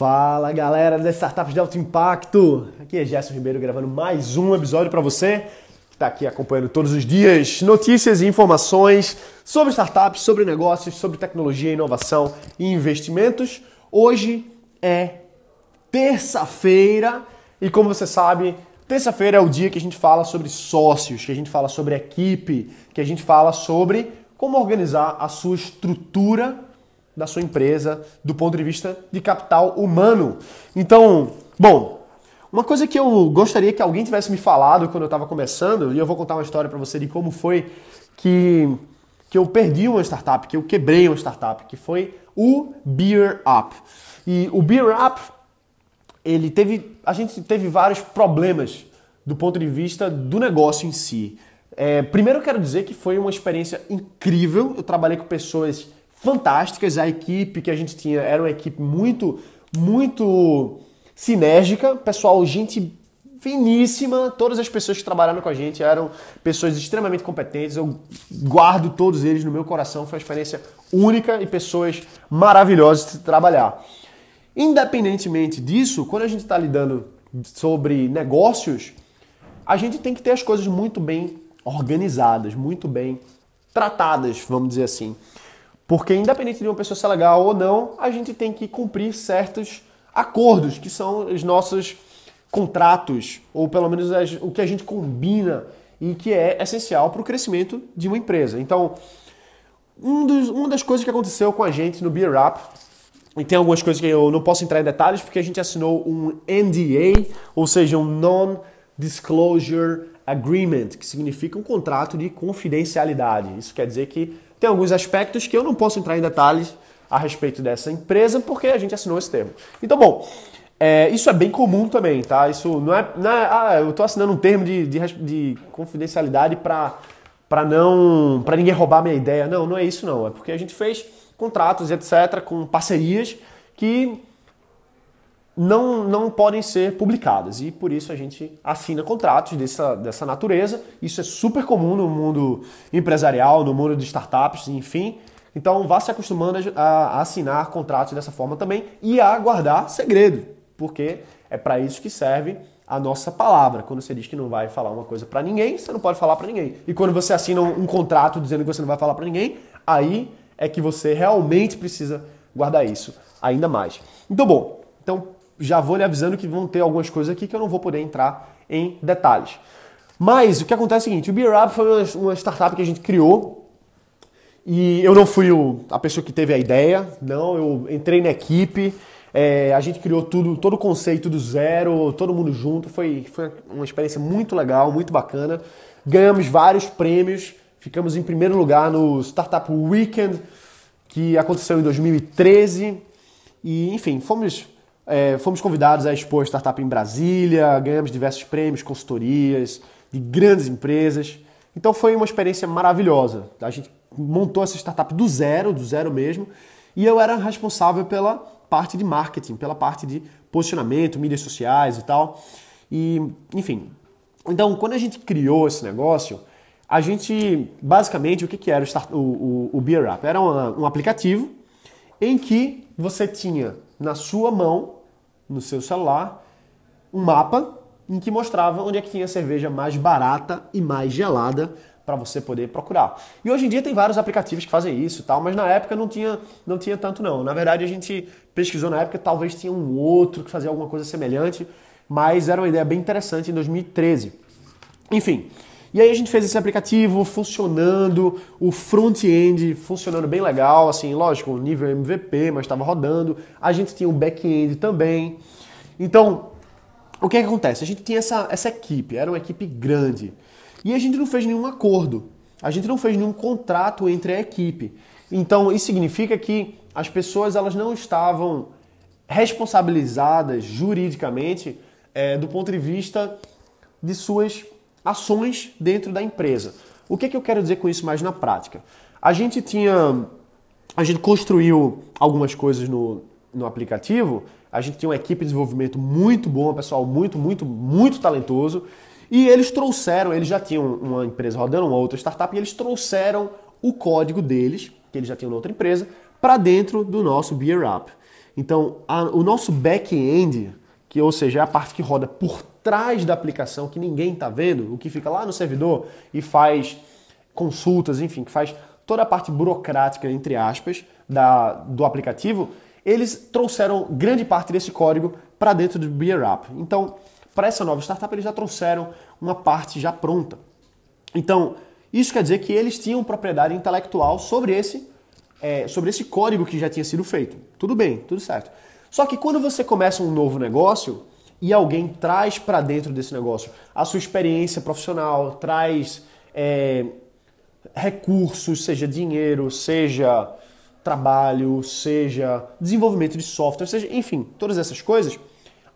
Fala galera das startups de alto impacto! Aqui é Gerson Ribeiro gravando mais um episódio para você que está aqui acompanhando todos os dias notícias e informações sobre startups, sobre negócios, sobre tecnologia, inovação e investimentos. Hoje é terça-feira e como você sabe, terça-feira é o dia que a gente fala sobre sócios, que a gente fala sobre equipe, que a gente fala sobre como organizar a sua estrutura da sua empresa do ponto de vista de capital humano. Então, bom, uma coisa que eu gostaria que alguém tivesse me falado quando eu estava começando, e eu vou contar uma história para você de como foi que, que eu perdi uma startup, que eu quebrei uma startup, que foi o Beer Up. E o Beer Up, ele teve, a gente teve vários problemas do ponto de vista do negócio em si. É, primeiro eu quero dizer que foi uma experiência incrível. Eu trabalhei com pessoas fantásticas. A equipe que a gente tinha era uma equipe muito, muito sinérgica. Pessoal, gente finíssima. Todas as pessoas que trabalharam com a gente eram pessoas extremamente competentes. Eu guardo todos eles no meu coração. Foi uma experiência única e pessoas maravilhosas de trabalhar. Independentemente disso, quando a gente está lidando sobre negócios, a gente tem que ter as coisas muito bem organizadas, muito bem tratadas, vamos dizer assim. Porque independente de uma pessoa ser legal ou não, a gente tem que cumprir certos acordos, que são os nossos contratos, ou pelo menos o que a gente combina e que é essencial para o crescimento de uma empresa. Então, um dos, uma das coisas que aconteceu com a gente no Beer Up, e tem algumas coisas que eu não posso entrar em detalhes, porque a gente assinou um NDA, ou seja, um Non-Disclosure Agreement, que significa um contrato de confidencialidade. Isso quer dizer que tem alguns aspectos que eu não posso entrar em detalhes a respeito dessa empresa porque a gente assinou esse termo. Então, bom, é, isso é bem comum também, tá? Isso não é. Não é ah, eu estou assinando um termo de, de, de confidencialidade para para não para ninguém roubar minha ideia. Não, não é isso não. É porque a gente fez contratos, etc, com parcerias que não, não podem ser publicadas e por isso a gente assina contratos dessa, dessa natureza. Isso é super comum no mundo empresarial, no mundo de startups, enfim. Então vá se acostumando a, assinar contratos dessa forma também e a guardar segredo, porque é para isso que serve a nossa palavra. Quando você diz que não vai falar uma coisa para ninguém, você não pode falar para ninguém. E quando você assina um contrato dizendo que você não vai falar para ninguém, aí é que você realmente precisa guardar isso ainda mais. Então, bom, então já vou lhe avisando que vão ter algumas coisas aqui que eu não vou poder entrar em detalhes. Mas o que acontece é o seguinte: o Beer Up foi uma startup que a gente criou e eu não fui o, a pessoa que teve a ideia, não, eu entrei na equipe, é, a gente criou tudo, todo o conceito do zero, todo mundo junto, foi, foi uma experiência muito legal, muito bacana. Ganhamos vários prêmios, ficamos em primeiro lugar no Startup Weekend, que aconteceu em 2013, e enfim, fomos é, fomos convidados a expor startup em Brasília, ganhamos diversos prêmios, consultorias de grandes empresas. Então foi uma experiência maravilhosa. A gente montou essa startup do zero, do zero mesmo, e eu era responsável pela parte de marketing, pela parte de posicionamento, mídias sociais e tal. E, enfim. Então, quando a gente criou esse negócio, a gente, basicamente, o que, que era o, o, o Beer Up? Era um aplicativo em que você tinha na sua mão no seu celular um mapa em que mostrava onde é que tinha cerveja mais barata e mais gelada para você poder procurar. E hoje em dia tem vários aplicativos que fazem isso, tal, mas na época não tinha, não tinha tanto não. Na verdade a gente pesquisou na época, talvez tinha um outro que fazia alguma coisa semelhante, mas era uma ideia bem interessante em 2013. Enfim, e aí a gente fez esse aplicativo funcionando, o front-end funcionando bem legal, assim, lógico, nível MVP, mas estava rodando. A gente tinha um back-end também. Então, o que, é que acontece? A gente tinha essa, essa equipe, era uma equipe grande. E a gente não fez nenhum acordo. A gente não fez nenhum contrato entre a equipe. Então, isso significa que as pessoas elas não estavam responsabilizadas juridicamente é, do ponto de vista de suas ações dentro da empresa. O que, é que eu quero dizer com isso mais na prática? A gente tinha. A gente construiu algumas coisas no, no aplicativo, a gente tinha uma equipe de desenvolvimento muito boa, pessoal muito, muito, muito talentoso. E eles trouxeram, eles já tinham uma empresa rodando, uma outra startup, e eles trouxeram o código deles, que eles já tinham na outra empresa, para dentro do nosso Beer Up. Então, a, o nosso back-end, que ou seja, é a parte que roda por trás da aplicação, que ninguém está vendo, o que fica lá no servidor e faz consultas, enfim, que faz toda a parte burocrática, entre aspas, da, do aplicativo, eles trouxeram grande parte desse código para dentro do Beer App. Então, para essa nova startup, eles já trouxeram uma parte já pronta. Então, isso quer dizer que eles tinham propriedade intelectual sobre esse, é, sobre esse código que já tinha sido feito. Tudo bem, tudo certo. Só que quando você começa um novo negócio e alguém traz para dentro desse negócio a sua experiência profissional, traz é, recursos, seja dinheiro, seja trabalho, seja desenvolvimento de software, seja, enfim, todas essas coisas,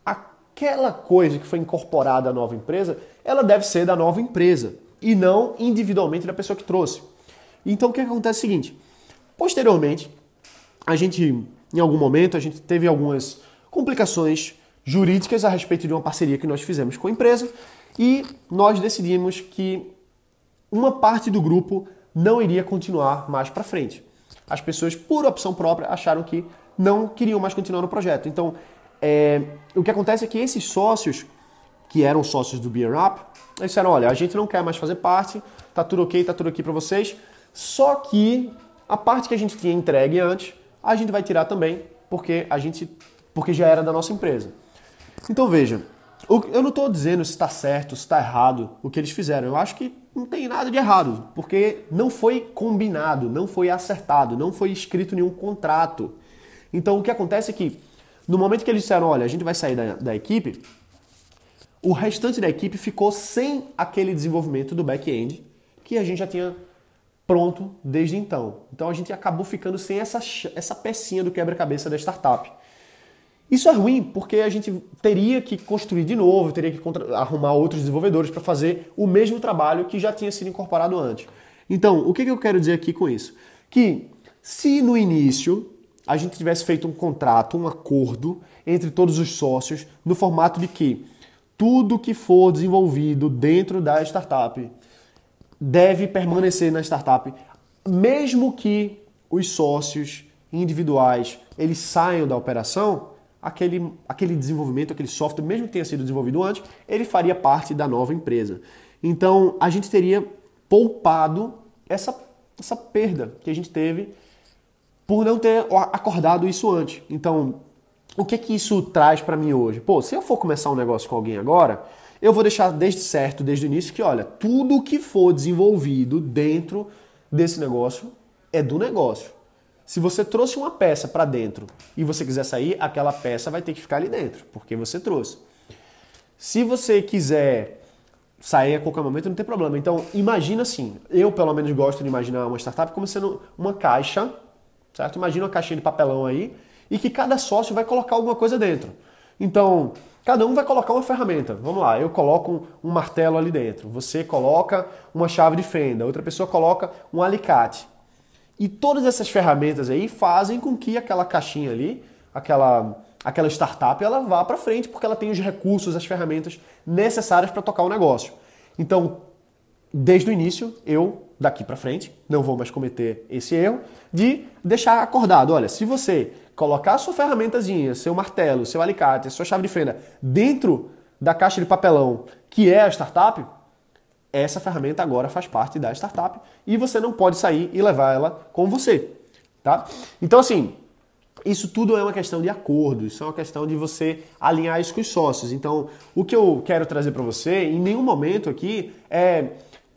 aquela coisa que foi incorporada à nova empresa, ela deve ser da nova empresa e não individualmente da pessoa que trouxe. Então o que acontece é o seguinte: posteriormente, a gente, em algum momento, a gente teve algumas complicações jurídicas a respeito de uma parceria que nós fizemos com a empresa e nós decidimos que uma parte do grupo não iria continuar mais para frente. As pessoas, por opção própria, acharam que não queriam mais continuar no projeto. Então, é, o que acontece é que esses sócios, que eram sócios do Beer Up, eles disseram, olha, a gente não quer mais fazer parte, tá tudo ok, tá tudo aqui para vocês, só que a parte que a gente tinha entregue antes, a gente vai tirar também, porque a gente porque já era da nossa empresa. Então veja, eu não estou dizendo se está certo, se está errado o que eles fizeram. Eu acho que não tem nada de errado, porque não foi combinado, não foi acertado, não foi escrito nenhum contrato. Então o que acontece é que no momento que eles disseram, olha, a gente vai sair da, da equipe, o restante da equipe ficou sem aquele desenvolvimento do back-end que a gente já tinha pronto desde então. Então a gente acabou ficando sem essa, essa pecinha do quebra-cabeça da startup. Isso é ruim porque a gente teria que construir de novo, teria que arrumar outros desenvolvedores para fazer o mesmo trabalho que já tinha sido incorporado antes. Então, o que eu quero dizer aqui com isso? Que se no início a gente tivesse feito um contrato, um acordo entre todos os sócios, no formato de que tudo que for desenvolvido dentro da startup deve permanecer na startup, mesmo que os sócios individuais eles saiam da operação, aquele, aquele desenvolvimento, aquele software, mesmo que tenha sido desenvolvido antes, ele faria parte da nova empresa. Então a gente teria poupado essa, essa perda que a gente teve por não ter acordado isso antes. Então, o que que isso traz para mim hoje? Pô, se eu for começar um negócio com alguém agora, eu vou deixar desde certo, desde o início, que olha, tudo que for desenvolvido dentro desse negócio é do negócio. Se você trouxe uma peça para dentro e você quiser sair, aquela peça vai ter que ficar ali dentro, porque você trouxe. Se você quiser sair a qualquer momento, não tem problema. Então, imagina assim, eu pelo menos gosto de imaginar uma startup como sendo uma caixa, certo? Imagina uma caixinha de papelão aí, e que cada sócio vai colocar alguma coisa dentro. Então, cada um vai colocar uma ferramenta. Vamos lá, eu coloco um, martelo ali dentro, você coloca uma chave de fenda, outra pessoa coloca um alicate. E todas essas ferramentas aí fazem com que aquela caixinha ali, aquela, aquela startup, ela vá para frente porque ela tem os recursos, as ferramentas necessárias para tocar o negócio. Então, desde o início, eu daqui para frente não vou mais cometer esse erro de deixar acordado, olha, se você colocar a sua ferramentazinha, seu martelo, seu alicate, sua chave de fenda dentro da caixa de papelão que é a startup, essa ferramenta agora faz parte da startup e você não pode sair e levar ela com você, tá? Então assim, isso tudo é uma questão de acordo, isso é uma questão de você alinhar isso com os sócios. Então, o que eu quero trazer para você, em nenhum momento aqui, é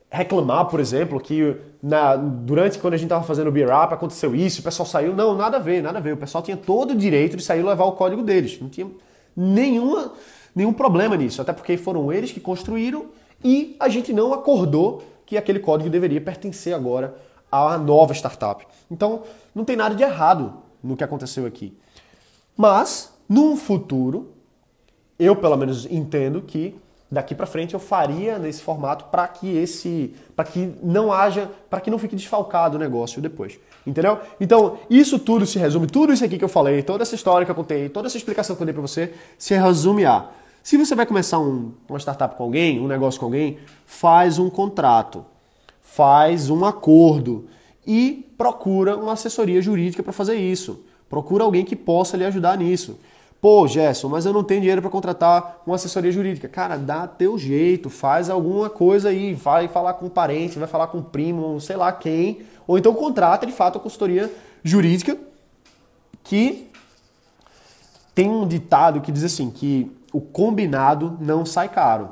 reclamar, por exemplo, que na, durante quando a gente estava fazendo o Beer Up aconteceu isso, o pessoal saiu. Não, nada a ver, nada a ver. O pessoal tinha todo o direito de sair e levar o código deles. Não tinha nenhuma, nenhum problema nisso, até porque foram eles que construíram e a gente não acordou que aquele código deveria pertencer agora à nova startup. Então, não tem nada de errado no que aconteceu aqui. Mas, num futuro, eu pelo menos entendo que daqui para frente eu faria nesse formato para que esse, para que não haja, para que não fique desfalcado o negócio depois, entendeu? Então isso tudo se resume, tudo isso aqui que eu falei, toda essa história que eu contei, toda essa explicação que eu dei para você, se resume a se você vai começar um, uma startup com alguém, um negócio com alguém, faz um contrato, faz um acordo e procura uma assessoria jurídica para fazer isso. Procura alguém que possa lhe ajudar nisso. Pô, Gerson, mas eu não tenho dinheiro para contratar uma assessoria jurídica. Cara, dá teu jeito, faz alguma coisa aí, vai falar com um parente, vai falar com um primo, sei lá quem, ou então contrata de fato a consultoria jurídica que tem um ditado que diz assim que o combinado não sai caro.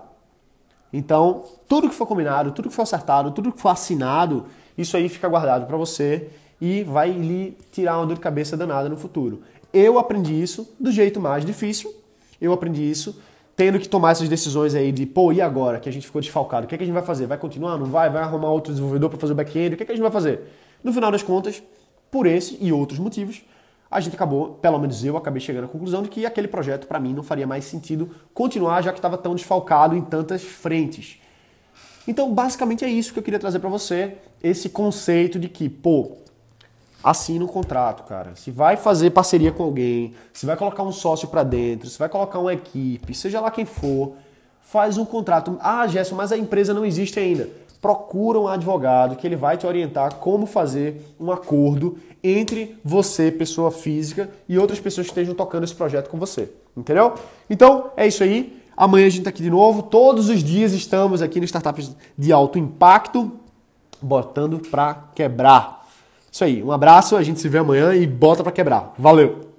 Então, tudo que for combinado, tudo que for acertado, tudo que for assinado, isso aí fica guardado para você e vai lhe tirar uma dor de cabeça danada no futuro. Eu aprendi isso do jeito mais difícil. Eu aprendi isso tendo que tomar essas decisões aí de, pô, e agora que a gente ficou desfalcado? O que, é que a gente vai fazer? Vai continuar? Não vai? Vai arrumar outro desenvolvedor para fazer o back-end? O que, é que a gente vai fazer? No final das contas, por esse e outros motivos, a gente acabou, pelo menos eu acabei chegando à conclusão de que aquele projeto para mim não faria mais sentido continuar, já que estava tão desfalcado em tantas frentes. Então, basicamente é isso que eu queria trazer para você, esse conceito de que, pô, assina um contrato, cara. Se vai fazer parceria com alguém, se vai colocar um sócio para dentro, se vai colocar uma equipe, seja lá quem for, faz um contrato. Ah, Gerson, mas a empresa não existe ainda. Procura um advogado que ele vai te orientar como fazer um acordo entre você, pessoa física, e outras pessoas que estejam tocando esse projeto com você. Entendeu? Então, é isso aí. Amanhã a gente está aqui de novo. Todos os dias estamos aqui no Startups de Alto Impacto, botando para quebrar. Isso aí, um abraço, a gente se vê amanhã e bota para quebrar. Valeu!